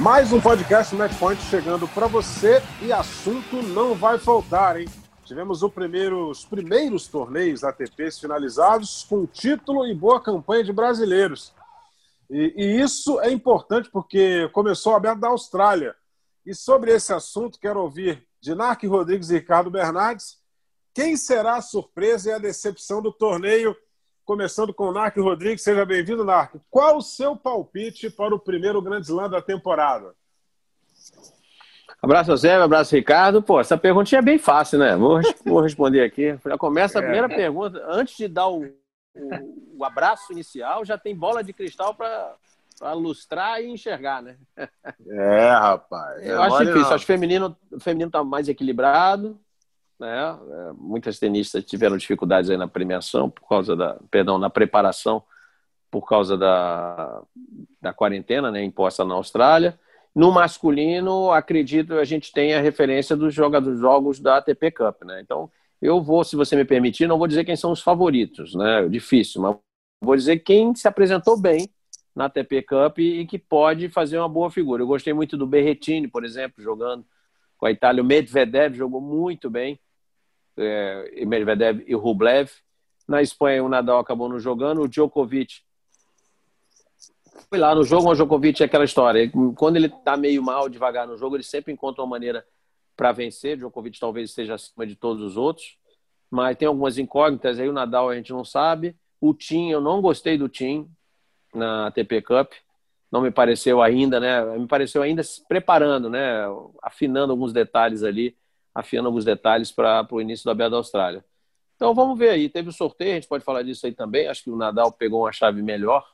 Mais um podcast Match Point chegando para você e assunto não vai faltar, hein? Tivemos primeiro, os primeiros torneios ATPs finalizados com título e boa campanha de brasileiros. E, e isso é importante porque começou aberto da Austrália. E sobre esse assunto, quero ouvir de Narc Rodrigues e Ricardo Bernardes. Quem será a surpresa e a decepção do torneio? Começando com o Narc Rodrigues. Seja bem-vindo, Narc. Qual o seu palpite para o primeiro Grand Slam da temporada? Abraço, Zé, abraço, Ricardo. Pô, essa perguntinha é bem fácil, né? Vou, vou responder aqui. Já começa a é. primeira pergunta. Antes de dar o, o, o abraço inicial, já tem bola de cristal para lustrar e enxergar, né? É, rapaz. Eu acho difícil. Não. Acho que o feminino, o feminino está mais equilibrado. Né? É, muitas tenistas tiveram dificuldades aí na premiação por causa da, perdão, na preparação por causa da, da quarentena, né, imposta na Austrália. No masculino, acredito a gente tem a referência dos jogadores jogos da ATP Cup, né? Então, eu vou, se você me permitir, não vou dizer quem são os favoritos, né? Difícil, mas vou dizer quem se apresentou bem na ATP Cup e que pode fazer uma boa figura. Eu gostei muito do Berretini, por exemplo, jogando com a Itália. O Medvedev jogou muito bem, é, Medvedev e Rublev. Na Espanha, o Nadal acabou não jogando. O Djokovic foi lá no jogo, o Djokovic é aquela história. Quando ele está meio mal, devagar no jogo, ele sempre encontra uma maneira para vencer. O Djokovic talvez esteja acima de todos os outros, mas tem algumas incógnitas aí. O Nadal a gente não sabe. O Tim, eu não gostei do Tim na ATP Cup. Não me pareceu ainda, né? Me pareceu ainda se preparando, né? Afinando alguns detalhes ali, afinando alguns detalhes para o início da Aberta da Austrália. Então vamos ver aí. Teve o sorteio, a gente pode falar disso aí também. Acho que o Nadal pegou uma chave melhor,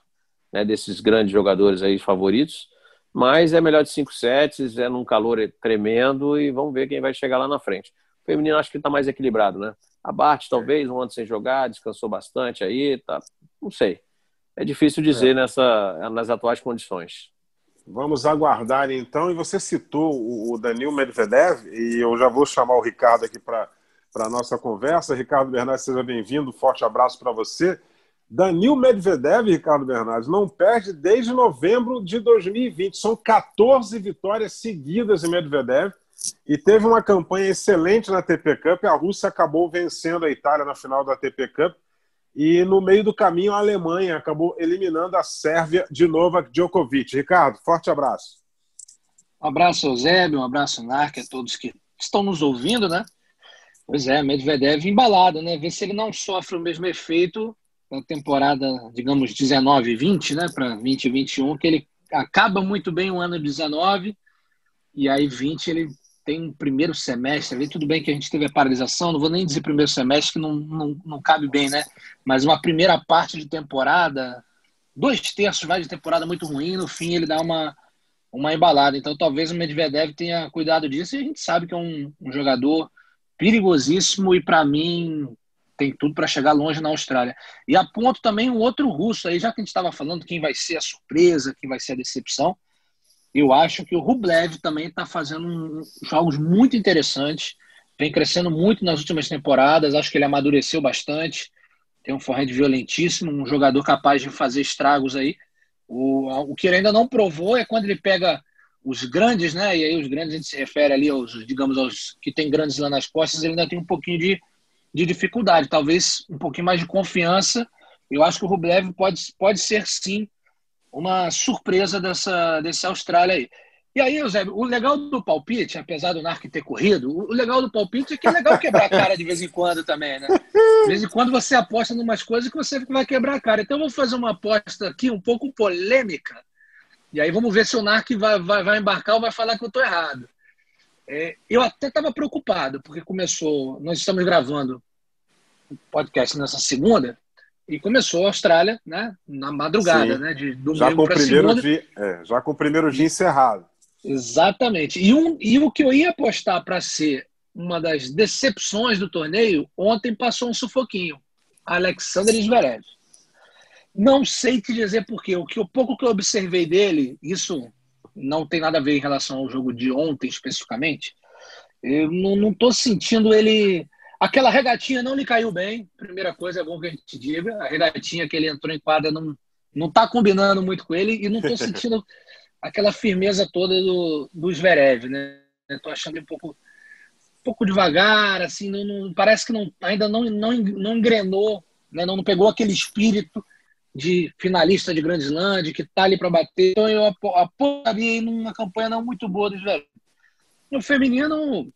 né? Desses grandes jogadores aí favoritos. Mas é melhor de cinco sets, é num calor tremendo e vamos ver quem vai chegar lá na frente. O feminino acho que está mais equilibrado, né? A Bart, talvez, um ano sem jogar, descansou bastante aí, tá. Não sei. É difícil dizer é. nessa, nas atuais condições. Vamos aguardar então. E você citou o Danil Medvedev, e eu já vou chamar o Ricardo aqui para a nossa conversa. Ricardo Bernardes, seja bem-vindo. Forte abraço para você. Danil Medvedev, Ricardo Bernardes, não perde desde novembro de 2020. São 14 vitórias seguidas de Medvedev e teve uma campanha excelente na ATP Cup. A Rússia acabou vencendo a Itália na final da ATP Cup e no meio do caminho, a Alemanha acabou eliminando a Sérvia de Novak Djokovic. Ricardo, forte abraço. Um abraço, Eusébio, um abraço, Narc, a todos que estão nos ouvindo, né? Pois é, Medvedev embalado, né? Ver se ele não sofre o mesmo efeito na temporada, digamos, 19 e 20, né? Para 20 e 21, que ele acaba muito bem o ano 19 e aí 20 ele tem um primeiro semestre ali, tudo bem que a gente teve a paralisação, não vou nem dizer primeiro semestre, que não, não, não cabe bem, né? Mas uma primeira parte de temporada, dois terços vai de temporada muito ruim, no fim ele dá uma, uma embalada. Então talvez o Medvedev tenha cuidado disso e a gente sabe que é um, um jogador perigosíssimo e para mim tem tudo para chegar longe na Austrália. E aponto também um outro russo aí, já que a gente estava falando quem vai ser a surpresa, quem vai ser a decepção eu acho que o Rublev também está fazendo jogos muito interessantes, vem crescendo muito nas últimas temporadas, acho que ele amadureceu bastante, tem um forehand violentíssimo, um jogador capaz de fazer estragos aí. O, o que ele ainda não provou é quando ele pega os grandes, né? E aí os grandes a gente se refere ali aos, digamos, aos que tem grandes lá nas costas, ele ainda tem um pouquinho de, de dificuldade, talvez um pouquinho mais de confiança. Eu acho que o Rublev pode, pode ser sim uma surpresa dessa, desse Austrália aí. E aí, Eusébio, o legal do palpite, apesar do Narc ter corrido, o legal do palpite é que é legal quebrar a cara de vez em quando também, né? De vez em quando você aposta em umas coisas que você vai quebrar a cara. Então, eu vou fazer uma aposta aqui um pouco polêmica. E aí, vamos ver se o Narc vai, vai, vai embarcar ou vai falar que eu estou errado. É, eu até estava preocupado, porque começou. Nós estamos gravando o podcast nessa segunda, e começou a Austrália, né? Na madrugada, Sim. né? De domingo já com o primeiro segunda. dia, é, já com o primeiro dia encerrado. Exatamente. E, um, e o que eu ia apostar para ser uma das decepções do torneio, ontem passou um sufoquinho. Alexander Zverev. Não sei te dizer porquê. O que o pouco que eu observei dele, isso não tem nada a ver em relação ao jogo de ontem especificamente. Eu não estou sentindo ele. Aquela regatinha não lhe caiu bem. Primeira coisa é bom que a gente diga. A regatinha que ele entrou em quadra não não está combinando muito com ele e não estou sentindo aquela firmeza toda do, do Zverev, né? Estou achando ele um pouco, um pouco devagar, assim, não, não, parece que não, ainda não, não, não engrenou, né? não, não pegou aquele espírito de finalista de Grand Slam, que está ali para bater. Então eu apostaria numa campanha não muito boa do Zverev. O feminino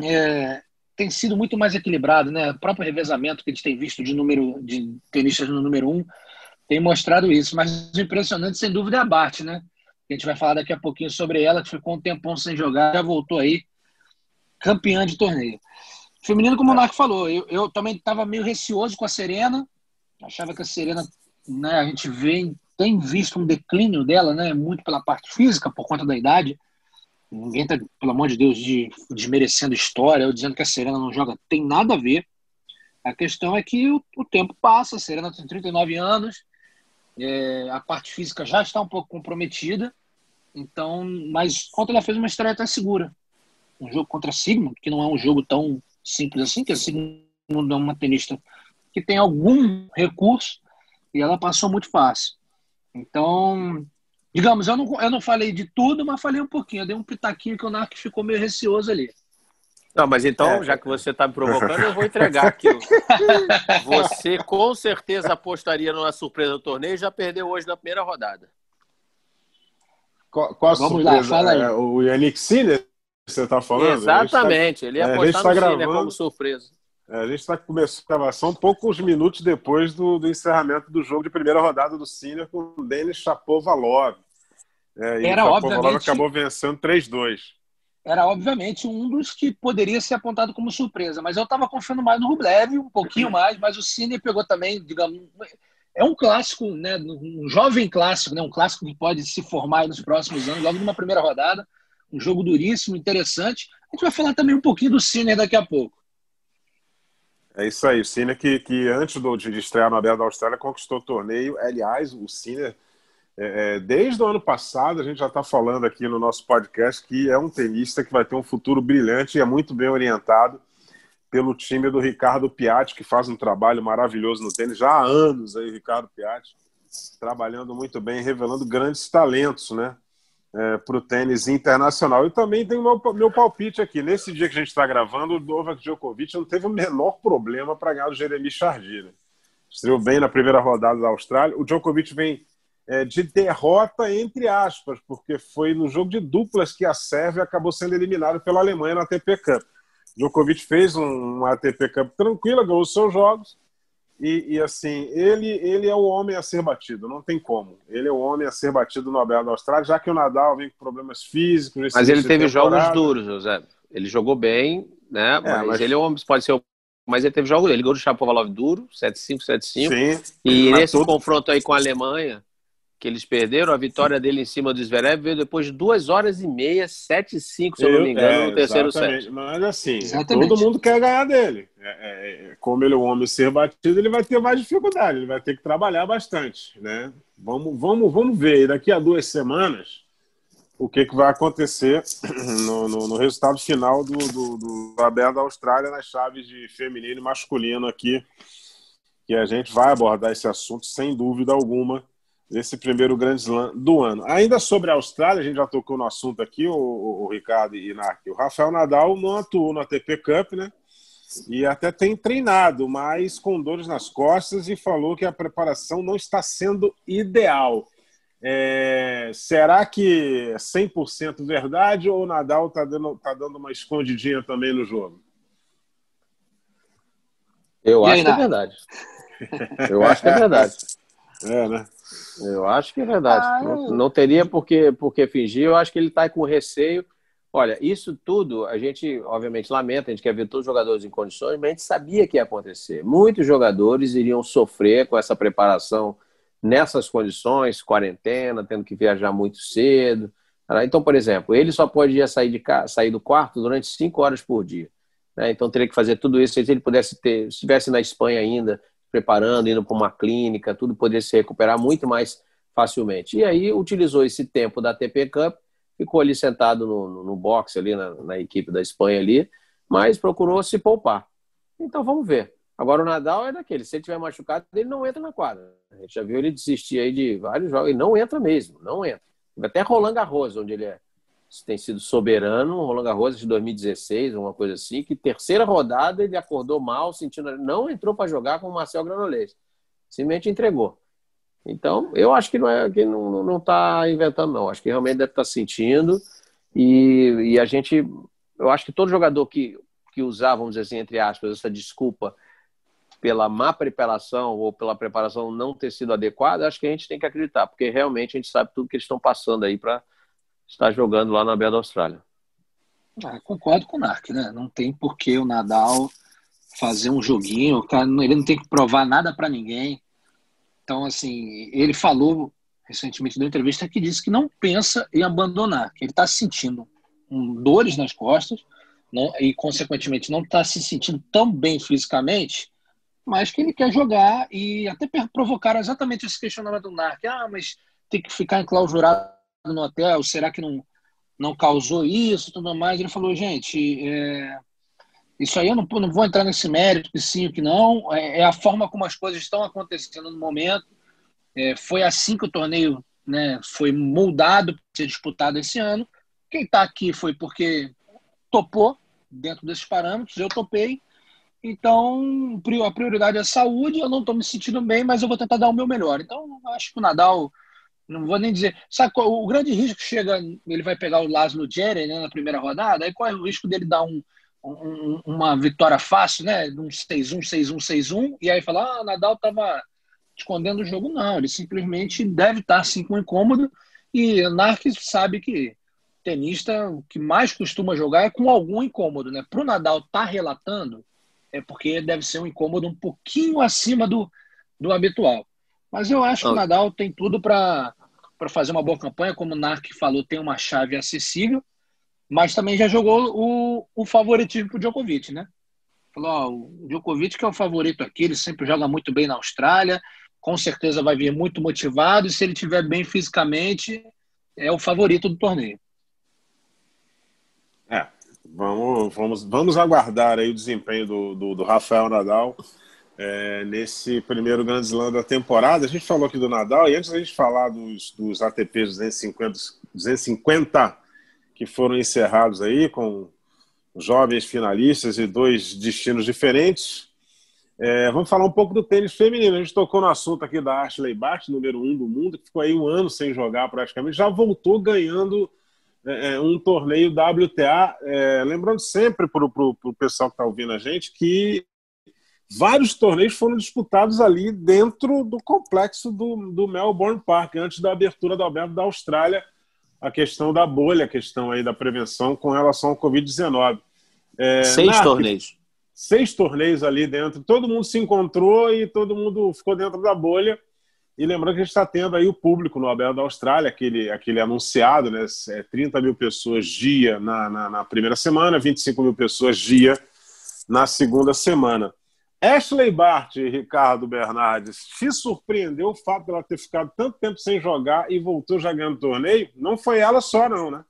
é, tem sido muito mais equilibrado, né? O próprio revezamento que a gente tem visto de número de tenistas no número um tem mostrado isso. Mas o impressionante, sem dúvida, é a Bart, né? A gente vai falar daqui a pouquinho sobre ela, que ficou um tempão sem jogar, já voltou aí, campeã de torneio. Feminino, como o Marco falou, eu, eu também estava meio receoso com a Serena, achava que a Serena, né, a gente vê, tem visto um declínio dela, né, muito pela parte física, por conta da idade. Ninguém está, pelo amor de Deus, de, desmerecendo história ou dizendo que a Serena não joga, tem nada a ver. A questão é que o, o tempo passa, a Serena tem 39 anos, é, a parte física já está um pouco comprometida. Então, mas ontem ela fez uma estreia até segura. Um jogo contra a Sigmund, que não é um jogo tão simples assim, que a Sigmund é uma tenista que tem algum recurso e ela passou muito fácil. Então, digamos, eu não, eu não falei de tudo, mas falei um pouquinho. Eu dei um pitaquinho que o Narc ficou meio receoso ali. Não, mas então, é. já que você está me provocando, eu vou entregar aqui. Você com certeza apostaria numa surpresa do torneio e já perdeu hoje na primeira rodada. Qual, qual a Vamos surpresa? Lá, fala aí. É, o Yannick Sinner, você está falando? Exatamente, ele ia é, apostar tá no gravando, Sinner como surpresa. É, a gente está começando a gravação poucos minutos depois do, do, encerramento do jogo de primeira rodada do Sinner com o Denis Chapovalov. É, Era, o obviamente... acabou vencendo 3-2 era obviamente um dos que poderia ser apontado como surpresa, mas eu estava confiando mais no Rublev, um pouquinho mais, mas o Cine pegou também, digamos, é um clássico, né, um jovem clássico, né, um clássico que pode se formar nos próximos anos, logo numa primeira rodada, um jogo duríssimo, interessante. A gente vai falar também um pouquinho do Cine daqui a pouco. É isso aí, o Cine que, que antes do, de estrear no Aberto da Austrália conquistou o torneio. Aliás, o Cine é, é, desde o ano passado, a gente já está falando aqui no nosso podcast que é um tenista que vai ter um futuro brilhante e é muito bem orientado pelo time do Ricardo Piatti, que faz um trabalho maravilhoso no tênis já há anos aí, Ricardo Piatti, trabalhando muito bem, revelando grandes talentos, né? É, para o tênis internacional. E também tem o meu, meu palpite aqui. Nesse dia que a gente está gravando, o Novak Djokovic não teve o menor problema para ganhar do Jeremy Chardy. Né? Estreou bem na primeira rodada da Austrália. O Djokovic vem é, de derrota, entre aspas, porque foi no jogo de duplas que a Sérvia acabou sendo eliminada pela Alemanha na ATP Cup. Djokovic fez um, ATP Cup tranquila, ganhou os seus jogos, e, e, assim, ele, ele é o homem a ser batido, não tem como. Ele é o homem a ser batido no Abel da Austrália, já que o Nadal vem com problemas físicos. Mas ele teve jogos duros, José. Ele jogou bem, né? É, mas, mas, ele é um, pode ser. Mas ele teve jogos. Ele ganhou do Chapovalov duro, 7-5, 7-5. Sim. E nesse todo... confronto aí com a Alemanha, que eles perderam, a vitória dele em cima do Zverev veio depois de duas horas e meia, 7 5 se eu, não me engano, é, no terceiro set. Mas assim, exatamente. todo mundo quer ganhar dele. É, é, é, como ele é um homem ser batido, ele vai ter mais dificuldade, ele vai ter que trabalhar bastante. Né? Vamos, vamos, vamos ver daqui a duas semanas o que, que vai acontecer no, no, no resultado final do, do, do Aberto da Austrália nas chaves de feminino e masculino aqui, que a gente vai abordar esse assunto sem dúvida alguma nesse primeiro grande slam do ano. Ainda sobre a Austrália, a gente já tocou no assunto aqui, o, o, o Ricardo e Narc. O Rafael Nadal não atuou no ATP Cup, né? E até tem treinado, mas com dores nas costas e falou que a preparação não está sendo ideal. É, será que é 100% verdade ou o Nadal está dando, tá dando uma escondidinha também no jogo? Eu acho que é verdade. Eu acho que é verdade. É, né? Eu acho que é verdade. Ah, não, não, teria por que, por que fingir. Eu acho que ele está com receio. Olha, isso tudo a gente, obviamente, lamenta, a gente quer ver todos os jogadores em condições, mas a gente sabia que ia acontecer. Muitos jogadores iriam sofrer com essa preparação nessas condições, quarentena, tendo que viajar muito cedo, Então, por exemplo, ele só podia sair, de sair do quarto durante cinco horas por dia. Né? Então, teria que fazer tudo isso. Se ele pudesse ter, se estivesse na Espanha ainda, preparando, indo para uma clínica, tudo poderia se recuperar muito mais facilmente. E aí utilizou esse tempo da ATP Cup, ficou ali sentado no, no, boxe ali na, na, equipe da Espanha ali, mas procurou se poupar. Então vamos ver. Agora o Nadal é daquele, se ele tiver machucado, ele não entra na quadra. A gente já viu ele desistir aí de vários jogos, ele não entra mesmo, não entra. Até Roland Garros, onde ele é, tem sido soberano, Roland Garros de 2016, uma coisa assim, que terceira rodada ele acordou mal, sentindo, não entrou para jogar com o Marcel Granolês. Simplesmente entregou. Então, eu acho que não é que não, não tá inventando, não. Acho que realmente deve estar tá sentindo. E, e a gente, eu acho que todo jogador que, que usar, vamos dizer assim, entre aspas, essa desculpa pela má preparação ou pela preparação não ter sido adequada, acho que a gente tem que acreditar, porque realmente a gente sabe tudo que eles estão passando aí para estar jogando lá na da Austrália. Ah, concordo com o Narc, né? Não tem por que o Nadal fazer um joguinho, ele não tem que provar nada para ninguém. Então, assim, ele falou recentemente na entrevista que disse que não pensa em abandonar, que ele está sentindo um, dores nas costas não, e, consequentemente, não está se sentindo tão bem fisicamente mas que ele quer jogar e até provocar exatamente esse questionamento do NARC. Ah, mas tem que ficar enclausurado no hotel, será que não, não causou isso tudo mais? Ele falou, gente, é, isso aí eu não, não, vou entrar nesse mérito, que sim ou que não, é, é, a forma como as coisas estão acontecendo no momento. É, foi assim que o torneio né, foi moldado para ser disputado esse ano. Quem está aqui foi porque topou dentro desses parâmetros, eu topei, então, a prioridade é a saúde. Eu não estou me sentindo bem, mas eu vou tentar dar o meu melhor. Então, acho que o Nadal, não vou nem dizer. Sabe qual, o grande risco que chega, ele vai pegar o Laszlo Jerry né, na primeira rodada, aí qual é o risco dele dar um, um, uma vitória fácil, né? Um 6-1, 6-1, 6-1, e aí falar, ah, o Nadal estava escondendo o jogo. Não, ele simplesmente deve estar assim com incômodo. E o Narques sabe que tenista o que mais costuma jogar é com algum incômodo, né? Para o Nadal estar tá relatando é porque deve ser um incômodo um pouquinho acima do, do habitual. Mas eu acho que o Nadal tem tudo para fazer uma boa campanha. Como o Nark falou, tem uma chave acessível, mas também já jogou o, o favoritismo para o Djokovic, né? Falou: ó, o Djokovic que é o favorito aqui, ele sempre joga muito bem na Austrália, com certeza vai vir muito motivado, e se ele estiver bem fisicamente, é o favorito do torneio. Vamos, vamos, vamos aguardar aí o desempenho do, do, do Rafael Nadal é, nesse primeiro Grand Slam da temporada. A gente falou aqui do Nadal e antes da gente falar dos, dos ATP 250, 250 que foram encerrados aí com jovens finalistas e dois destinos diferentes, é, vamos falar um pouco do tênis feminino. A gente tocou no assunto aqui da Ashley Bart, número um do mundo, que ficou aí um ano sem jogar praticamente, já voltou ganhando é, é, um torneio WTA. É, lembrando sempre para o pessoal que está ouvindo a gente que vários torneios foram disputados ali dentro do complexo do, do Melbourne Park, antes da abertura do Aberto da Austrália, a questão da bolha, a questão aí da prevenção com relação ao Covid-19. É, seis torneios. Seis torneios ali dentro. Todo mundo se encontrou e todo mundo ficou dentro da bolha. E lembrando que a gente está tendo aí o público no Abel da Austrália, aquele, aquele anunciado, né? É 30 mil pessoas dia na, na, na, primeira semana, 25 mil pessoas dia na segunda semana. Ashley Bart e Ricardo Bernardes, te surpreendeu o fato dela ter ficado tanto tempo sem jogar e voltou já ganhando torneio? Não foi ela só, não, né?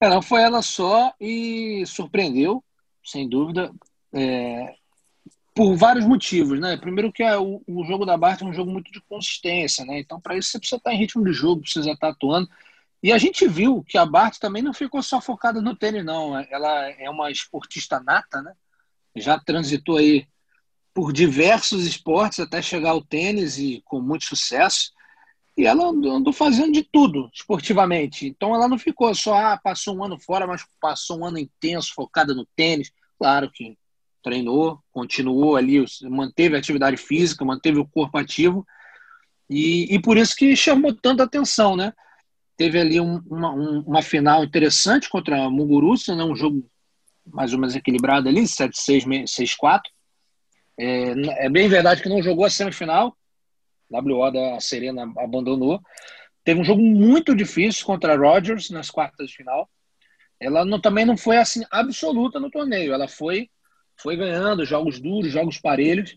É, não foi ela só e surpreendeu, sem dúvida. É, por vários motivos, né? Primeiro que é o, o, jogo da Bart é um jogo muito de consistência, né? Então, para isso, você precisa estar em ritmo de jogo, precisa estar atuando. E a gente viu que a Bart também não ficou só focada no tênis, não. Ela é uma esportista nata, né? Já transitou aí por diversos esportes até chegar ao tênis e com muito sucesso. E ela andou fazendo de tudo esportivamente. Então ela não ficou só, ah, passou um ano fora, mas passou um ano intenso, focada no tênis. Claro que treinou, continuou ali, manteve a atividade física, manteve o corpo ativo e, e por isso que chamou tanta atenção, né? Teve ali um, uma, um, uma final interessante contra a Muguruza, né? um jogo mais ou menos equilibrado ali, 7-6, 6-4. É, é bem verdade que não jogou a semifinal, WO da Serena abandonou. teve um jogo muito difícil contra a Rogers nas quartas de final. Ela não, também não foi assim absoluta no torneio. Ela foi foi ganhando jogos duros, jogos parelhos.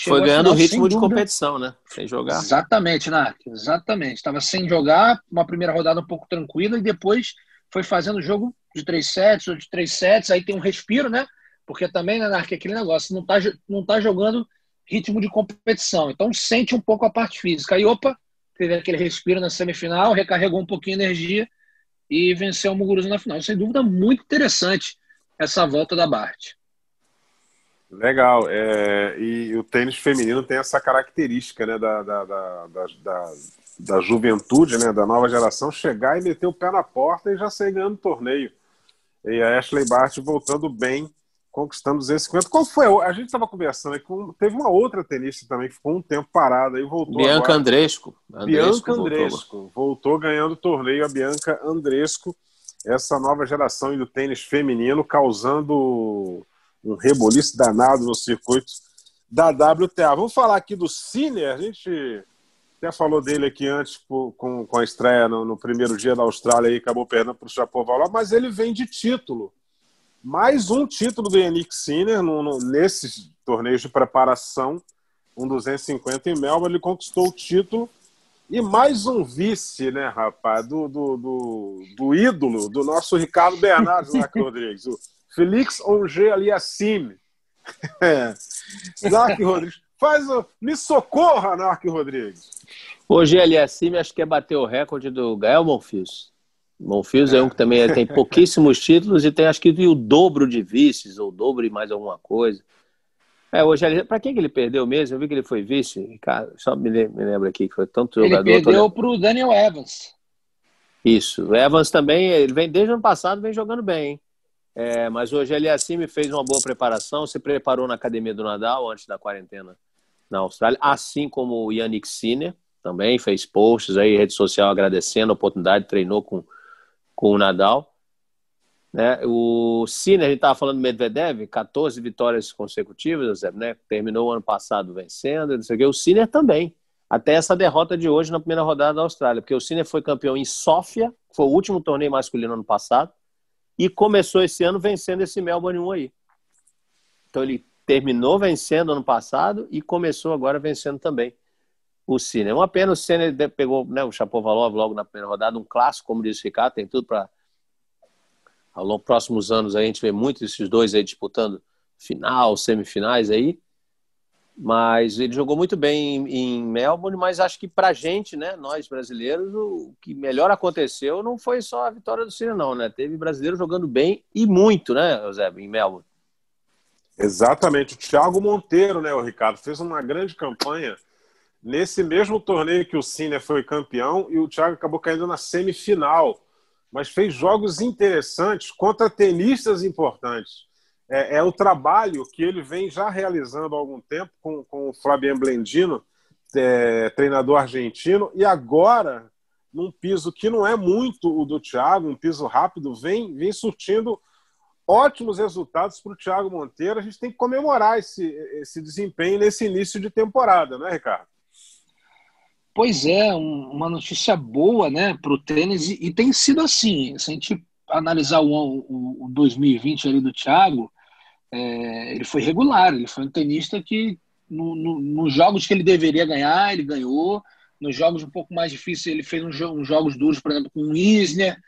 foi ganhando o ritmo de competição, né? Sem jogar. Exatamente, Narc. Exatamente. Estava sem jogar, uma primeira rodada um pouco tranquila e depois foi fazendo jogo de três sets ou de três sets. Aí tem um respiro, né? Porque também, né, Narc, aquele negócio, não tá, não tá jogando ritmo de competição. Então sente um pouco a parte física. Aí, opa, teve aquele respiro na semifinal, recarregou um pouquinho de energia e venceu o Muguruza na final. Sem dúvida, muito interessante essa volta da Bart. Legal. É, e o tênis feminino tem essa característica né, da, da, da, da, da juventude, né, da nova geração, chegar e meter o pé na porta e já sair ganhando torneio. E a Ashley Bart voltando bem conquistando 250. Qual foi? A gente estava conversando aqui. Teve uma outra tenista também que ficou um tempo parada e voltou. Bianca agora. Andresco. Bianca Andresco. Voltou. voltou ganhando o torneio a Bianca Andresco. Essa nova geração do tênis feminino causando um reboliço danado no circuito da WTA. Vamos falar aqui do Sinner. A gente até falou dele aqui antes com, com a estreia no, no primeiro dia da Austrália e acabou perdendo para o Chapovalov, mas ele vem de título mais um título do Yannick Sinner no, no, nesses torneios de preparação, um 250 em Melbourne, ele conquistou o título. E mais um vice, né, rapaz, do, do, do, do ídolo do nosso Ricardo Bernardes Zac Rodrigues, o Felix Onger Aliassime. É. Zac Rodrigues, faz o... me socorra, Narc Rodrigues. Hoje Aliassime acho que é bater o recorde do Gael Monfils. Monfils é. é um que também tem pouquíssimos títulos e tem acho que o dobro de vices, ou o dobro e mais alguma coisa. É, hoje, para quem que ele perdeu mesmo? Eu vi que ele foi vice, cara, só me, me lembro aqui que foi tanto ele jogador. Ele perdeu para o Daniel Evans. Isso, o Evans também, ele vem desde o ano passado, vem jogando bem. É, mas hoje ele assim me fez uma boa preparação, se preparou na academia do Nadal antes da quarentena na Austrália, assim como o Yannick Sinner, também fez posts aí, rede social agradecendo a oportunidade, treinou com com o Nadal. Né? O Sinner, a gente estava falando do Medvedev, 14 vitórias consecutivas, né? terminou o ano passado vencendo, não sei o, quê. o Sinner também, até essa derrota de hoje na primeira rodada da Austrália, porque o Sinner foi campeão em Sófia, foi o último torneio masculino ano passado, e começou esse ano vencendo esse Melbourne 1 aí. Então ele terminou vencendo ano passado e começou agora vencendo também o Cine. É uma pena o Cine pegou né, o Chapovalov logo na primeira rodada, um clássico, como disse o Ricardo, tem tudo para ao longo dos próximos anos a gente vê muito esses dois aí disputando final, semifinais aí. Mas ele jogou muito bem em, Melbourne, mas acho que pra gente, né, nós brasileiros, o que melhor aconteceu não foi só a vitória do Cine, não, né? Teve brasileiro jogando bem e muito, né, José, em Melbourne. Exatamente. O Thiago Monteiro, né, o Ricardo, fez uma grande campanha nesse mesmo torneio que o Cine foi campeão e o Thiago acabou caindo na semifinal, mas fez jogos interessantes contra tenistas importantes. É, é o trabalho que ele vem já realizando há algum tempo com, com o Flavian Blendino, é, treinador argentino, e agora, num piso que não é muito o do Thiago, um piso rápido, vem, vem surtindo ótimos resultados para o Thiago Monteiro. A gente tem que comemorar esse, esse desempenho nesse início de temporada, né, Ricardo? Pois é, um, uma notícia boa né, para o tênis, e, e, tem sido assim. Se a gente analisar o, o, o 2020 ali do Thiago, é, ele foi regular, ele foi um tenista que no, no, nos jogos que ele deveria ganhar, ele ganhou. Nos jogos um pouco mais difíceis, ele fez uns, uns jogos duros, por exemplo, com o Isner.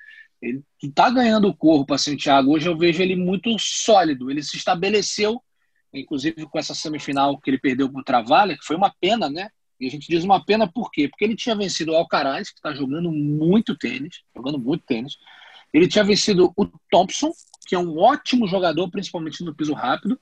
Ele está ganhando o corpo, assim, o Thiago. Hoje eu vejo ele muito sólido. Ele se estabeleceu, inclusive com essa semifinal que ele perdeu para o Travalha, que foi uma pena, né? E a gente diz uma pena por quê? Porque ele tinha vencido o Alcaraz, que está jogando muito tênis, jogando muito tênis. Ele tinha vencido o Thompson, que é um ótimo jogador, principalmente no piso rápido.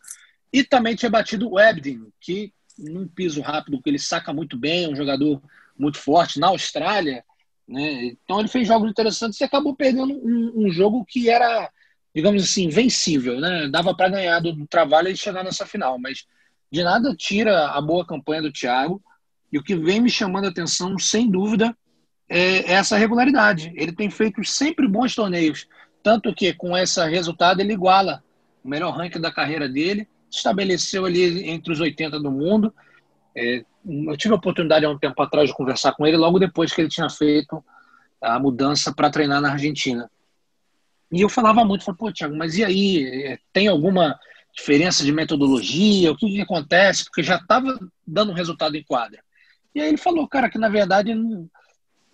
E também tinha batido o Ebdin, que num piso rápido, que ele saca muito bem, é um jogador muito forte na Austrália. Né? Então ele fez jogos interessantes e acabou perdendo um, um jogo que era, digamos assim, vencível. Né? Dava para ganhar do, do trabalho e chegar nessa final, mas de nada tira a boa campanha do Thiago. E o que vem me chamando a atenção, sem dúvida, é essa regularidade. Ele tem feito sempre bons torneios, tanto que com esse resultado ele iguala o melhor ranking da carreira dele, estabeleceu ali entre os 80 do mundo. É, eu tive a oportunidade há um tempo atrás de conversar com ele, logo depois que ele tinha feito a mudança para treinar na Argentina. E eu falava muito, falei, pô, Thiago, mas e aí? Tem alguma diferença de metodologia? O que, que acontece? Porque já estava dando resultado em quadra. E aí ele falou, cara, que na verdade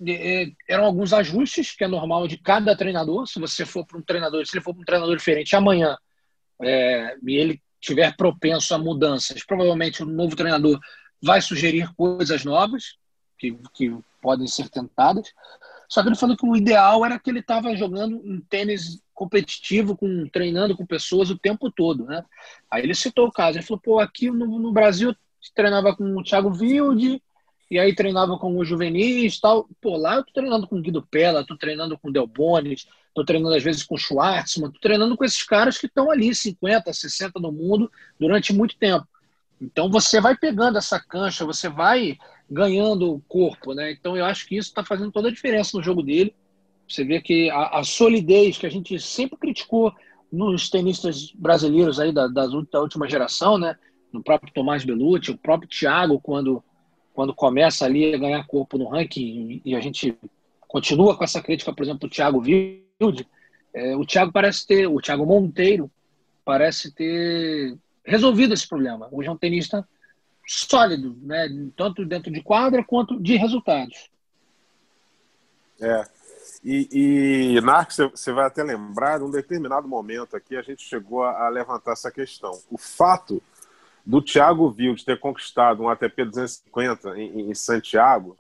é, eram alguns ajustes, que é normal de cada treinador. Se você for para um treinador, se ele for para um treinador diferente amanhã, é, e ele tiver propenso a mudanças, provavelmente o novo treinador vai sugerir coisas novas que, que podem ser tentadas. Só que ele falou que o ideal era que ele estava jogando um tênis competitivo, com, treinando com pessoas o tempo todo, né? Aí ele citou o caso, ele falou, pô, aqui no, no Brasil treinava com o Thiago Wilde, e aí treinava com o juvenis tal. Pô, lá eu tô treinando com o Guido Pella, tô treinando com o Del Bones, tô treinando às vezes com o Schwartzman, tô treinando com esses caras que estão ali 50, 60 no mundo durante muito tempo. Então você vai pegando essa cancha, você vai ganhando corpo, né? Então eu acho que isso está fazendo toda a diferença no jogo dele. Você vê que a, a, solidez que a gente sempre criticou nos tenistas brasileiros aí da, da, da última geração, né? No próprio Tomás Belucci, o próprio Thiago, quando, quando começa ali a ganhar corpo no ranking e a gente continua com essa crítica, por exemplo, o Thiago Wilde, é, o Thiago parece ter, o Thiago Monteiro parece ter resolvido esse problema. Hoje é um tenista sólido, né? tanto dentro de quadra quanto de resultados. É. E, e Narc, você vai até lembrar, num determinado momento aqui, a gente chegou a, a levantar essa questão. O fato do Thiago Vilde ter conquistado um ATP 250 em, em Santiago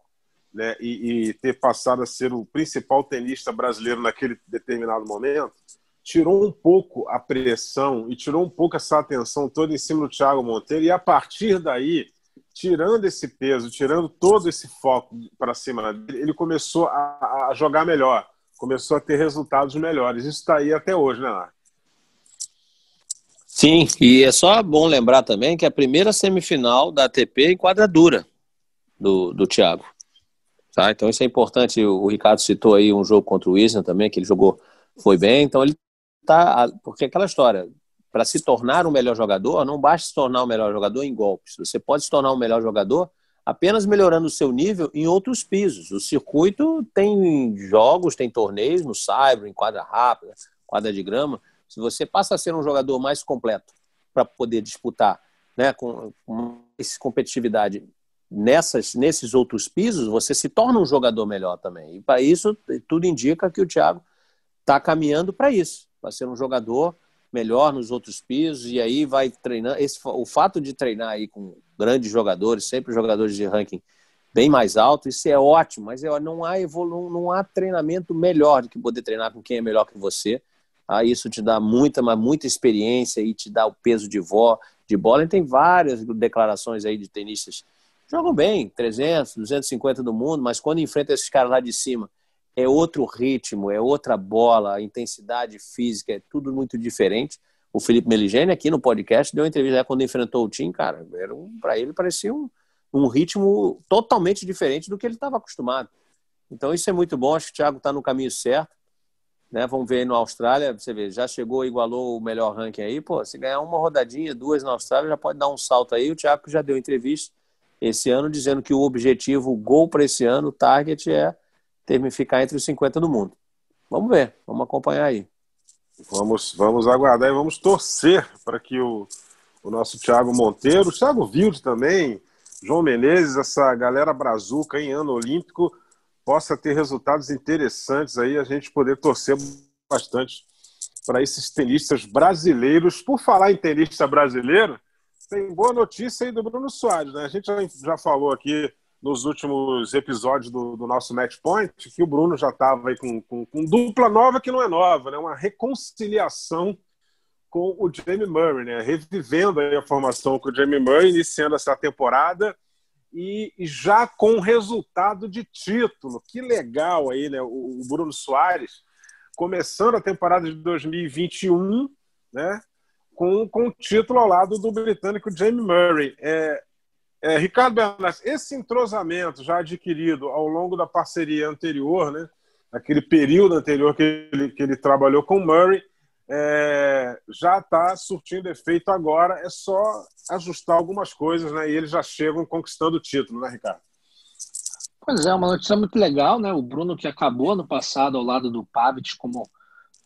né, e, e, ter passado a ser o principal tenista brasileiro naquele determinado momento, tirou um pouco a pressão e tirou um pouco essa atenção toda em cima do Thiago Monteiro, e a partir daí, tirando esse peso, tirando todo esse foco para cima dele, ele começou a, a, jogar melhor, começou a ter resultados melhores. Isso está aí até hoje, né, Marcos? Sim, e é só bom lembrar também que é a primeira semifinal da ATP em quadradura do, do Thiago. Tá? Então isso é importante. O Ricardo citou aí um jogo contra o Wisner também, que ele jogou, foi bem. Então ele tá. Porque aquela história, para se tornar um melhor jogador, não basta se tornar um melhor jogador em golpes. Você pode se tornar um melhor jogador apenas melhorando o seu nível em outros pisos. O circuito tem jogos, tem torneios no Cyber, em quadra rápida, quadra de grama. Se você passa a ser um jogador mais completo para poder disputar né, com mais competitividade nessas, nesses outros pisos, você se torna um jogador melhor também. E para isso, tudo indica que o Thiago está caminhando para isso vai ser um jogador melhor nos outros pisos e aí vai treinando. Esse, o fato de treinar aí com grandes jogadores, sempre jogadores de ranking bem mais alto, isso é ótimo, mas é, não há evolu não há treinamento melhor do que poder treinar com quem é melhor que você. Ah, isso te dá muita, mas muita experiência e te dá o peso de, vó, de bola. E tem várias declarações aí de tenistas jogam bem, 300, 250 do mundo, mas quando enfrenta esses caras lá de cima é outro ritmo, é outra bola, a intensidade física é tudo muito diferente. O Felipe Meligeni aqui no podcast deu uma entrevista quando enfrentou o Tim, cara, um, para ele parecia um, um ritmo totalmente diferente do que ele estava acostumado. Então isso é muito bom, acho que o Thiago está no caminho certo. Né? Vamos ver aí no Austrália, você vê, já chegou, igualou o melhor ranking aí, pô, se ganhar uma rodadinha, duas na Austrália, já pode dar um salto aí. O Thiago já deu entrevista esse ano dizendo que o objetivo, o gol para esse ano, o target é teve ficar entre os 50 do mundo. Vamos ver, vamos acompanhar aí. Vamos, vamos aguardar e vamos torcer para que o, o nosso Thiago Monteiro, o Thiago também, João Menezes, essa galera brazuca em ano olímpico, possa ter resultados interessantes aí, a gente poder torcer bastante para esses tenistas brasileiros. Por falar em tenista brasileiro, tem boa notícia aí do Bruno Soares, né? A gente já, já falou aqui nos últimos episódios do, do nosso Match Point, que o Bruno já estava aí com, com, com, dupla nova que não é nova, né? uma reconciliação com o Jamie Murray, né? revivendo a formação com o Jamie Murray, iniciando essa temporada e, já com resultado de título. Que legal aí, né? O, o Bruno Soares começando a temporada de 2021, né? Com, com o título ao lado do britânico Jamie Murray. É, é, Ricardo Bernardes, esse entrosamento já adquirido ao longo da parceria anterior, né, aquele período anterior que ele, que ele trabalhou com o Murray, é, já está surtindo efeito agora. É só ajustar algumas coisas, né? E eles já chegam conquistando o título, né, Ricardo? Pois é, uma notícia muito legal, né? O Bruno que acabou no passado ao lado do Pavic como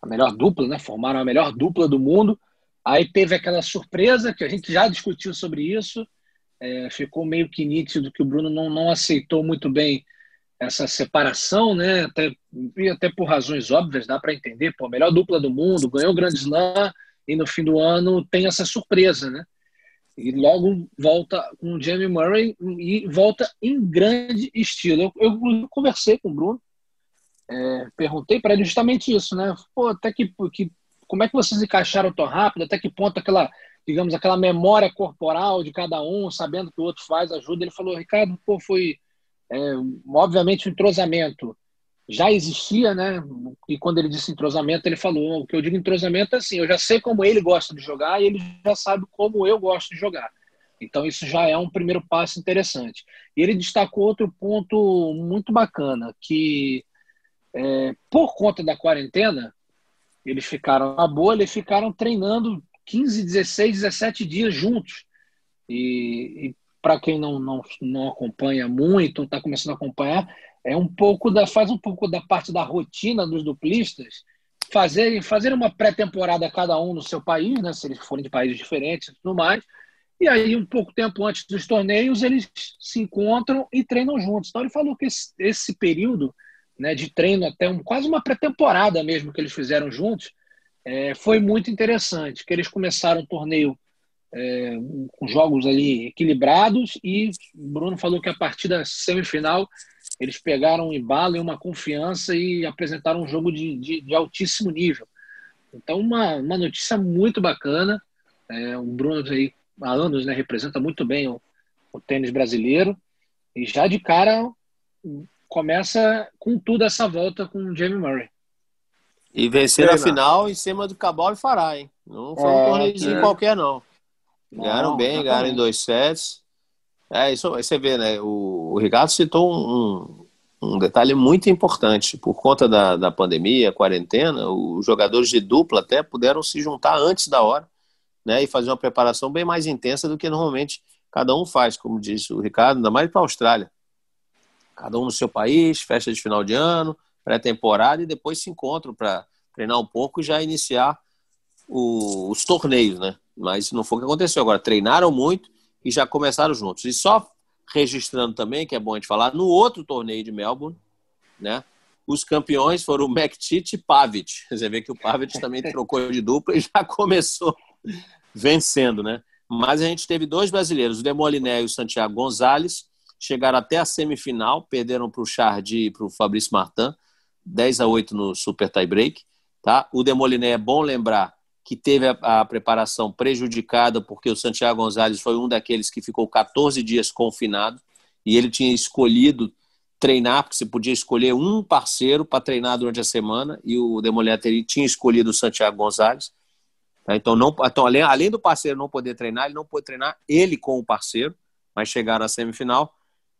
a melhor dupla, né? Formaram a melhor dupla do mundo. Aí teve aquela surpresa que a gente já discutiu sobre isso. É, ficou meio que nítido que o Bruno não, não aceitou muito bem essa separação, né? Até, e até por razões óbvias, dá para entender. Pô, melhor dupla do mundo, ganhou o Grande Slam e no fim do ano tem essa surpresa, né? E logo volta com o Jamie Murray e volta em grande estilo. Eu, eu conversei com o Bruno, é, perguntei para ele justamente isso, né? Pô, até que, que como é que vocês encaixaram tão rápido? Até que ponto aquela, digamos, aquela memória corporal de cada um, sabendo que o outro faz, ajuda? Ele falou, Ricardo, pô, foi é, obviamente o entrosamento já existia, né? E quando ele disse entrosamento, ele falou: o que eu digo entrosamento é assim, eu já sei como ele gosta de jogar e ele já sabe como eu gosto de jogar. Então isso já é um primeiro passo interessante. E ele destacou outro ponto muito bacana, que é, por conta da quarentena, eles ficaram na boa, eles ficaram treinando 15, 16, 17 dias juntos. E, e para quem não, não, não acompanha muito, está começando a acompanhar, é um pouco da faz um pouco da parte da rotina dos duplistas fazer fazer uma pré-temporada cada um no seu país, né, se eles forem de países diferentes e tudo mais. E aí um pouco tempo antes dos torneios eles se encontram e treinam juntos. Então ele falou que esse, esse período, né, de treino até um, quase uma pré-temporada mesmo que eles fizeram juntos, é, foi muito interessante. Que eles começaram o torneio é, com jogos ali equilibrados e o Bruno falou que a partir da semifinal eles pegaram um embalo e uma confiança e apresentaram um jogo de, de, de altíssimo nível. Então, uma, uma notícia muito bacana. É, o Bruno aí, há anos né, representa muito bem o, o tênis brasileiro e já de cara começa com tudo essa volta com o Jamie Murray. E vencer a final em cima do Cabal e Fará, hein? Não foi um é, torneiozinho é. qualquer, não. Ganharam não, bem, ganharam em dois sets. É, isso aí você vê, né? O, o Ricardo citou um, um, detalhe muito importante. Por conta da, da pandemia, quarentena, os jogadores de dupla até puderam se juntar antes da hora, né? E fazer uma preparação bem mais intensa do que normalmente cada um faz, como disse o Ricardo, ainda mais para a Austrália. Cada um no seu país, festa de final de ano, pré-temporada e depois se encontram para treinar um pouco e já iniciar o, os torneios, né? Mas não foi o que aconteceu. Agora, treinaram muito e já começaram juntos. E só registrando também, que é bom a gente falar, no outro torneio de Melbourne, né? Os campeões foram o McTit e Pavic. Você vê que o Pavic também trocou de dupla e já começou vencendo, né? Mas a gente teve dois brasileiros, o Demoliné e o Santiago Gonzalez, chegaram até a semifinal, perderam para o Chardy e para o Fabrício Martin, 10 a 8 no Super Tie Break. Tá? O Demoliné é bom lembrar que teve a, a, preparação prejudicada porque o Santiago Gonzalez foi um daqueles que ficou 14 dias confinado e ele tinha escolhido treinar, porque você podia escolher um parceiro para treinar durante a semana e o Demolé tinha escolhido o Santiago Gonzalez. Tá? Então, não, então além, além do parceiro não poder treinar, ele não pôde treinar ele com o parceiro, mas chegaram à semifinal.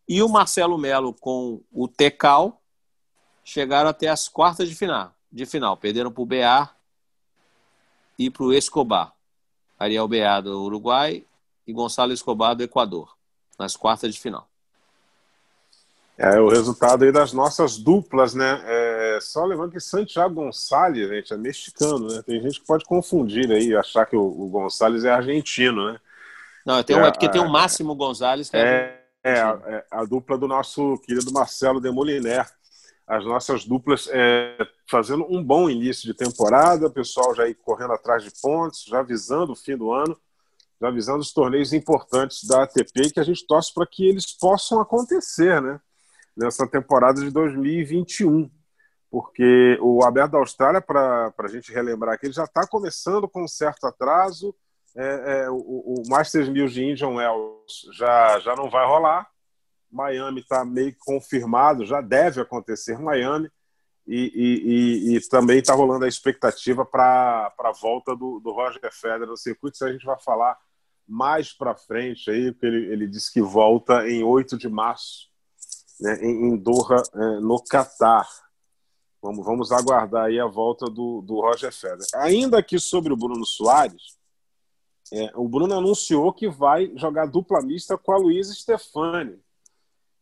E o Marcelo Melo com o Tecal chegaram até as quartas de final. De final. Perderam para o BA e para o Escobar. Ariel Beá do Uruguai e Gonçalo Escobar do Equador, nas quartas de final. É o resultado aí das nossas duplas, né? É, só lembrando que Santiago Gonçalves, gente, é mexicano, né? Tem gente que pode confundir aí, achar que o, o Gonçalves é argentino, né? Não, tem um, é, é porque tem o Máximo Gonzalez. Que é, é, é, a, é a dupla do nosso querido Marcelo Demoliner as nossas duplas é, fazendo um bom início de temporada, o pessoal já ir correndo atrás de pontos, já visando o fim do ano, já visando os torneios importantes da ATP que a gente torce para que eles possam acontecer, né? Nessa temporada de 2021. Porque o Aberto da Austrália, para a gente relembrar aqui, ele já está começando com um certo atraso. É, é, o, o Masters 1000 de Indian Wells já, já não vai rolar Miami está meio confirmado, já deve acontecer Miami, e, e, e, também está rolando a expectativa para a volta do, do Roger Federer no circuito. Isso a gente vai falar mais para frente aí, porque ele, ele disse que volta em 8 de março, né, em, em Doha, é, no Catar. Vamos, vamos aguardar aí a volta do, do Roger Federer. Ainda aqui sobre o Bruno Soares, é, o Bruno anunciou que vai jogar dupla mista com a Luísa Stefani.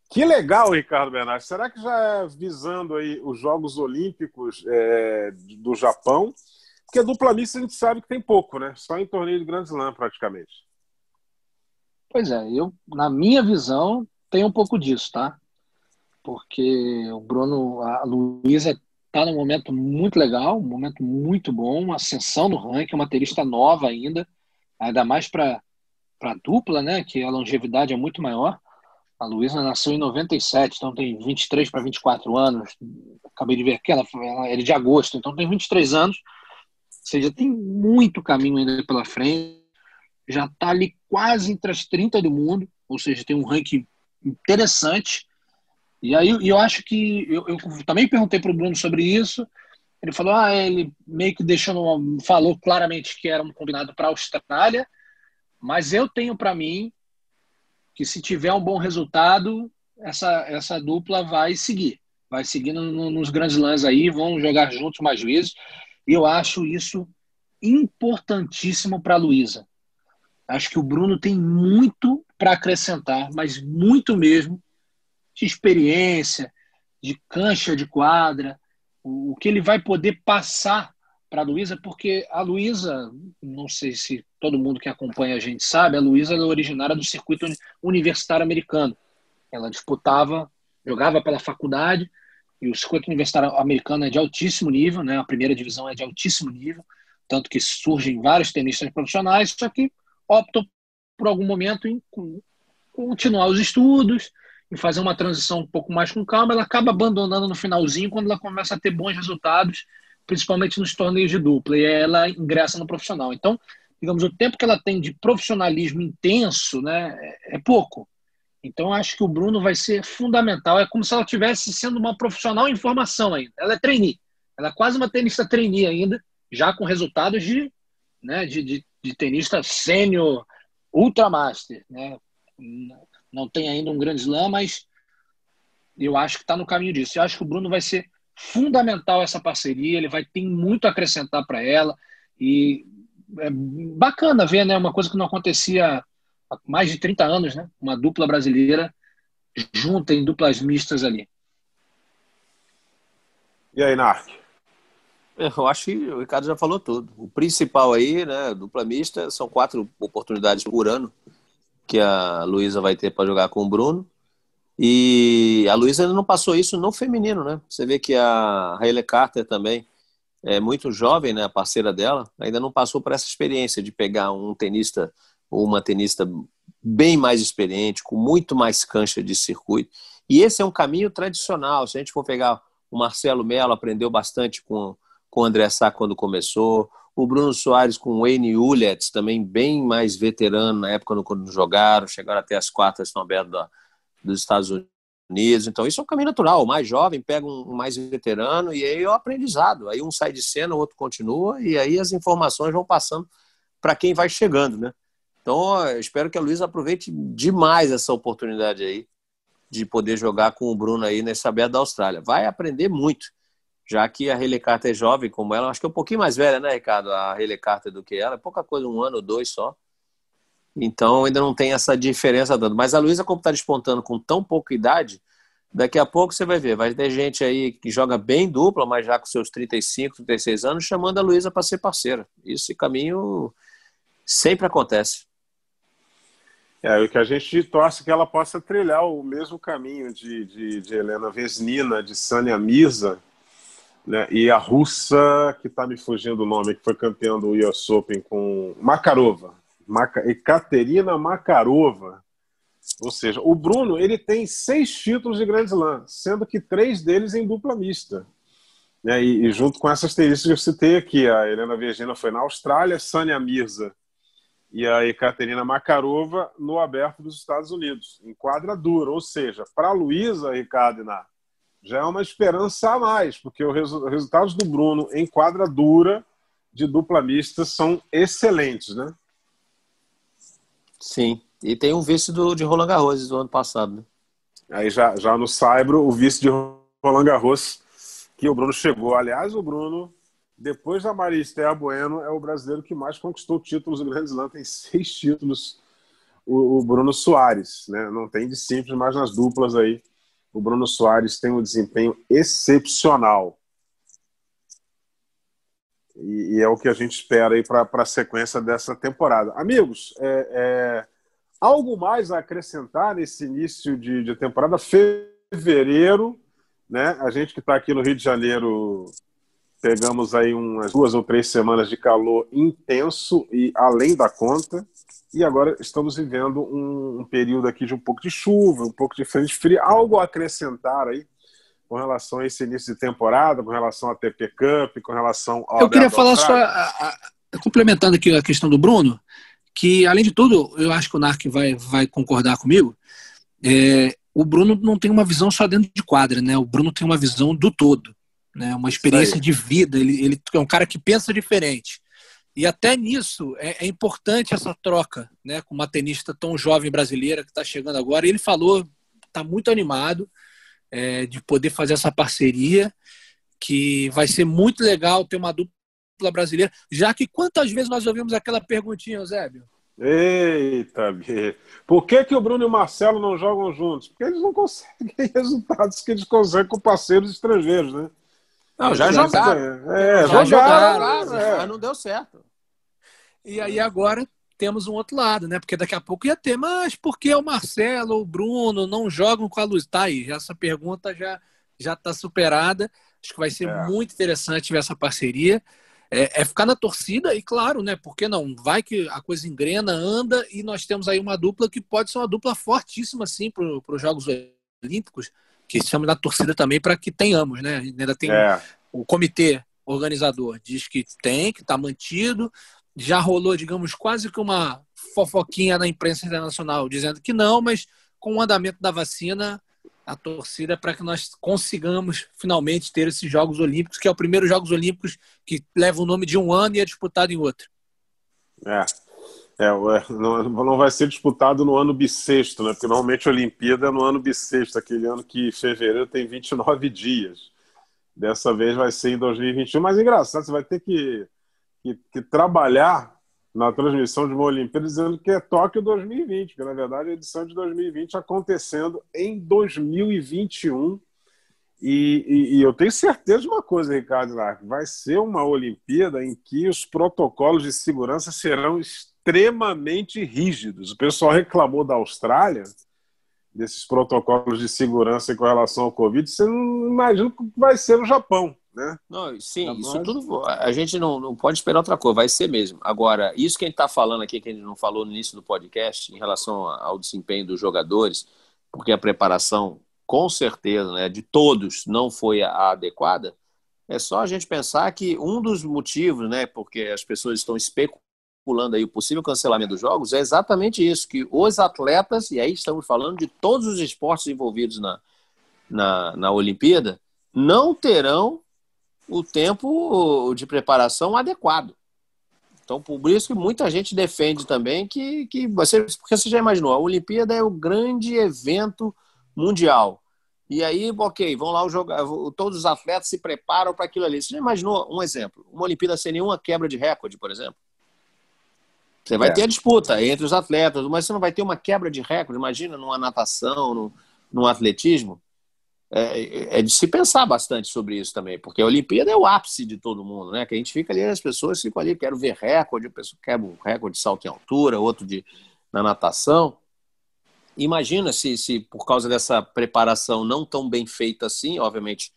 Que legal, Ricardo Bernardes. Será que já é visando aí os Jogos Olímpicos é, do Japão? Porque dupla mista a gente sabe que tem pouco, né? Só em torneio de Grand Slam, praticamente. Pois é, eu, na minha visão, tem um pouco disso, tá? Porque o Bruno, a Luísa está num momento muito legal, um momento muito bom, uma ascensão no ranking, uma terista nova ainda, ainda mais para a dupla, né? Que a longevidade é muito maior. A Luísa nasceu em 97, então tem 23 para 24 anos. Acabei de ver aqui, ela, ela é de agosto, então tem 23 anos. Ou seja, tem muito caminho ainda pela frente. Já está ali quase entre as 30 do mundo, ou seja, tem um ranking interessante. E aí eu acho que. Eu, eu também perguntei para o Bruno sobre isso. Ele falou: ah, ele meio que deixou. Falou claramente que era um combinado para a Austrália, mas eu tenho para mim que se tiver um bom resultado, essa, essa dupla vai seguir. Vai seguir no, nos grandes lãs aí, vão jogar juntos mais vezes. E eu acho isso importantíssimo para a Luísa. Acho que o Bruno tem muito para acrescentar, mas muito mesmo, de experiência, de cancha de quadra, o, que ele vai poder passar para a Luísa, porque a Luísa, não sei se todo mundo que acompanha a gente sabe, a Luísa é originária do circuito universitário americano. Ela disputava, jogava pela faculdade, e o circuito universitário americano é de altíssimo nível, né? a primeira divisão é de altíssimo nível, tanto que surgem vários tenistas profissionais, só que optam por algum momento em continuar os estudos, e fazer uma transição um pouco mais com calma, ela acaba abandonando no finalzinho quando ela começa a ter bons resultados principalmente nos torneios de dupla, e ela ingressa no profissional. Então, digamos, o tempo que ela tem de profissionalismo intenso né, é pouco. Então, acho que o Bruno vai ser fundamental. É como se ela estivesse sendo uma profissional em formação ainda. Ela é trainee. Ela é quase uma tenista trainee ainda, já com resultados de, né, de, de, de tenista sênior, ultramaster. Né? Não tem ainda um grande slam, mas eu acho que está no caminho disso. Eu acho que o Bruno vai ser fundamental essa parceria, ele vai ter muito a acrescentar para ela e é bacana ver, né, uma coisa que não acontecia há mais de 30 anos, né, uma dupla brasileira junta em duplas mistas ali. E aí, Narc? Eu acho que o Ricardo já falou tudo. O principal aí, né, dupla mista, são quatro oportunidades por ano que a Luísa vai ter para jogar com o Bruno. E a Luísa não passou isso no feminino, né? Você vê que a Hayley Carter também é muito jovem, né? A parceira dela ainda não passou por essa experiência de pegar um tenista ou uma tenista bem mais experiente, com muito mais cancha de circuito. E esse é um caminho tradicional. Se a gente for pegar o Marcelo Mello, aprendeu bastante com, com o André Sá quando começou. O Bruno Soares com o Wayne Ullets, também bem mais veterano na época quando jogaram, chegaram até as quartas, abertas da, dos Estados Unidos. Então, isso é um caminho natural. O mais jovem pega um mais veterano e aí é o aprendizado. Aí um sai de cena, o outro continua e aí as informações vão passando para quem vai chegando, né? Então, eu espero que a Luísa aproveite demais essa oportunidade aí de poder jogar com o Bruno aí nesse aberto da Austrália. Vai aprender muito, já que a Hayley é jovem como ela, acho que é um pouquinho mais velha, né, Ricardo? A Hayley do que ela, é pouca coisa, um ano ou dois só. Então ainda não tem essa diferença dando. Mas a Luísa, como está despontando com tão pouca idade, daqui a pouco você vai ver, vai ter gente aí que joga bem dupla, mas já com seus 35, 36 anos, chamando a Luísa para ser parceira. Esse caminho sempre acontece. É, o que a gente torce é que ela possa trilhar o mesmo caminho de, de, de Helena Vesnina, de Sânia Mirza, né, e a russa, que está me fugindo o nome, que foi campeã do US Open com Makarova. Ekaterina Makarova. Ou seja, o Bruno ele tem seis títulos de Grand Slam, sendo que três deles em dupla mista. Né? E, e, junto com essas tenistas que eu citei aqui, a Helena Virginia foi na Austrália, Sânia Mirza e a Ekaterina Makarova no Aberto dos Estados Unidos, em quadra dura. Ou seja, para a Luísa, Ricardo Iná, já é uma esperança a mais, porque os resultados do Bruno em quadra dura de dupla mista são excelentes, né? Sim. E tem um vice do, de Roland Garros do ano passado. Né? Aí já, já no Saibro, o vice de Roland Garros que o Bruno chegou. Aliás, o Bruno, depois da Maria Esther Bueno, é o brasileiro que mais conquistou títulos do Grand Slam, tem seis títulos. O, o Bruno Soares, né? Não tem de simples, mas nas duplas aí, o Bruno Soares tem um desempenho excepcional. E, e, é o que a gente espera aí para a sequência dessa temporada. Amigos, é, é, algo mais a acrescentar nesse início de, de temporada? Fevereiro, né? A gente que está aqui no Rio de Janeiro pegamos aí umas duas ou três semanas de calor intenso e além da conta. E agora estamos vivendo um, um período aqui de um pouco de chuva, um pouco de frente fria. Algo a acrescentar aí com relação a esse início de temporada, com relação à TP Cup, com relação ao. Eu queria falar só, a, a, complementando aqui a questão do Bruno, que além de tudo, eu acho que o Narc vai, vai concordar comigo. É, o Bruno não tem uma visão só dentro de quadra, né? O Bruno tem uma visão do todo, né? Uma experiência de vida. Ele, ele é um cara que pensa diferente. E até nisso é, é importante essa troca, né? Com uma tenista tão jovem brasileira que está chegando agora. E ele falou, está muito animado é, de poder fazer essa parceria, que vai ser muito legal ter uma dupla brasileira, já que quantas vezes nós ouvimos aquela perguntinha, Eusébio? Eita, B. Por que, que o Bruno e o Marcelo não jogam juntos? Porque eles não conseguem resultados que eles conseguem com parceiros estrangeiros, né? Não, já jogaram. É, já jogaram, jogaram é. mas não deu certo. E aí agora temos um outro lado, né? Porque daqui a pouco ia ter, mas por que o Marcelo ou o Bruno não jogam com a luz? Tá aí, essa pergunta já já está superada. Acho que vai ser é. muito interessante ver essa parceria. É, é, ficar na torcida e, claro, né? Porque não? Vai que a coisa engrena, anda e nós temos aí uma dupla que pode ser uma dupla fortíssima, assim, para os Jogos Olímpicos, que chama na torcida também para que tenhamos, né? Ainda tem é. o comitê organizador, diz que tem, que está mantido, já rolou, digamos, quase que uma fofoquinha na imprensa internacional dizendo que não, mas com o andamento da vacina, a torcida é para que nós consigamos finalmente ter esses Jogos Olímpicos, que é o primeiro Jogos Olímpicos que leva o nome de um ano e é disputado em outro. É. É, não, não vai ser disputado no ano bissexto, né? Porque normalmente a Olimpíada é no ano bissexto, aquele ano que fevereiro tem 29 dias. Dessa vez vai ser em 2021, mas engraçado, você vai ter que que, que trabalhar na transmissão de uma Olimpíada dizendo que é Tóquio 2020, que na verdade é a edição de 2020 acontecendo em 2021. E, e, e, eu tenho certeza de uma coisa, Ricardo Lark, vai ser uma Olimpíada em que os protocolos de segurança serão extremamente rígidos. O pessoal reclamou da Austrália, desses protocolos de segurança com relação ao Covid. Você não imagina o que vai ser no Japão né? Não, sim, isso tudo a gente não, não pode esperar outra coisa, vai ser mesmo. Agora, isso que a gente está falando aqui, que a gente não falou no início do podcast, em relação ao desempenho dos jogadores, porque a preparação, com certeza, né, de todos não foi a adequada, é só a gente pensar que um dos motivos, né, porque as pessoas estão especulando aí o possível cancelamento dos jogos, é exatamente isso, que os atletas, e aí estamos falando de todos os esportes envolvidos na, na, na Olimpíada, não terão o tempo de preparação adequado. Então, por isso que muita gente defende também que, que você, porque você já imaginou, a Olimpíada é o grande evento mundial. E aí, ok, vão lá jogar, todos os atletas se preparam para aquilo ali. Você já imaginou um exemplo? Uma Olimpíada sem nenhuma quebra de recorde, por exemplo? Você vai é. ter a disputa entre os atletas, mas você não vai ter uma quebra de recorde. Imagina numa natação, no, num atletismo é, é, de se pensar bastante sobre isso também, porque a Olimpíada é o ápice de todo mundo, né? Que a gente fica ali, as pessoas ficam ali, quero ver recorde, a pessoa quer um recorde de salto em altura, outro de na natação. Imagina se, se por causa dessa preparação não tão bem feita assim, obviamente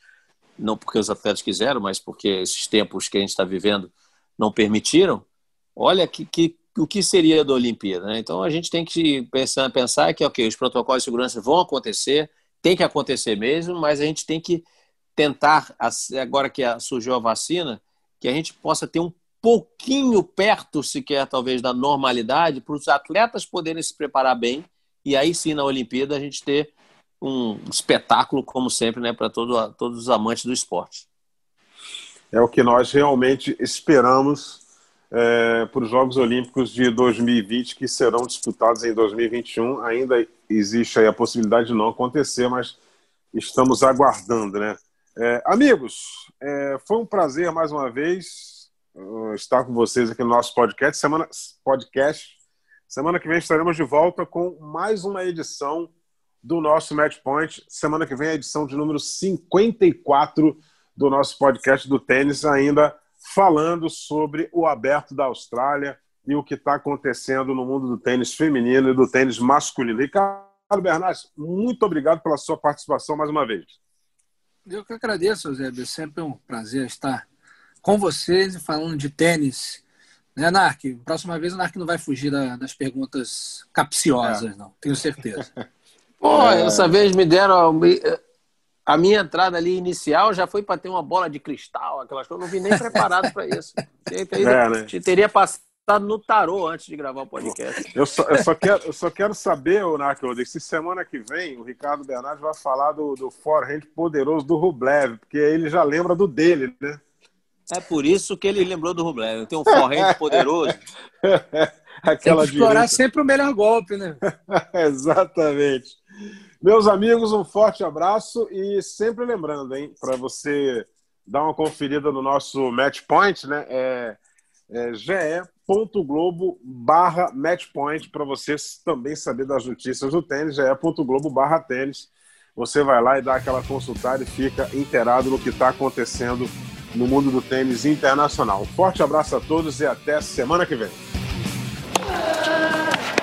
não porque os atletas quiseram, mas porque esses tempos que a gente está vivendo não permitiram. Olha que, que o que seria da Olimpíada, né? Então a gente tem que pensar, pensar que ok, os protocolos de segurança vão acontecer, tem que acontecer mesmo, mas a gente tem que tentar, agora que surgiu a vacina, que a gente possa ter um pouquinho perto, sequer talvez, da normalidade, para os atletas poderem se preparar bem e aí sim na Olimpíada a gente ter um espetáculo, como sempre, né, para todo, todos os amantes do esporte. É o que nós realmente esperamos é, para os Jogos Olímpicos de 2020, que serão disputados em 2021. Ainda existe a possibilidade de não acontecer, mas estamos aguardando, né? É, amigos, é, foi um prazer mais uma vez uh, estar com vocês aqui no nosso podcast. Semana, podcast. Semana que vem estaremos de volta com mais uma edição do nosso Match Point. Semana que vem a edição de número 54 do nosso podcast do tênis, ainda falando sobre o aberto da Austrália e o que está acontecendo no mundo do tênis feminino e do tênis masculino. Ricardo Bernardes, muito obrigado pela sua participação mais uma vez. Eu que agradeço, Zé. É sempre um prazer estar com vocês e falando de tênis. Né, Nark? Próxima vez o Nark não vai fugir das perguntas capciosas, é. não. Tenho certeza. Pô, é... essa vez me deram a minha entrada ali inicial já foi para ter uma bola de cristal, aquelas coisas. Eu não vim nem preparado para isso. É, né? Teria passado no tarô antes de gravar o podcast. Eu só, eu só, quero, eu só quero saber, Narco, se semana que vem o Ricardo Bernardes vai falar do, do forehand poderoso do Rublev, porque ele já lembra do dele, né? É por isso que ele lembrou do Rublev. Tem um forehand poderoso. Aquela Tem que explorar direita. sempre o melhor golpe, né? Exatamente. Meus amigos, um forte abraço e sempre lembrando, hein, para você dar uma conferida no nosso Match Point, né? É, é ge.globo barra matchpoint para você também saber das notícias do tênis, ge.globo barra tênis. Você vai lá e dá aquela consultada e fica inteirado no que está acontecendo no mundo do tênis internacional. Um forte abraço a todos e até semana que vem.